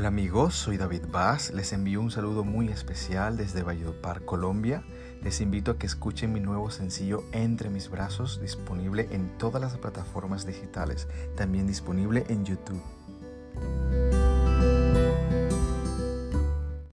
Hola amigos, soy David Vaz. Les envío un saludo muy especial desde Valledupar, Colombia. Les invito a que escuchen mi nuevo sencillo Entre mis brazos, disponible en todas las plataformas digitales, también disponible en YouTube.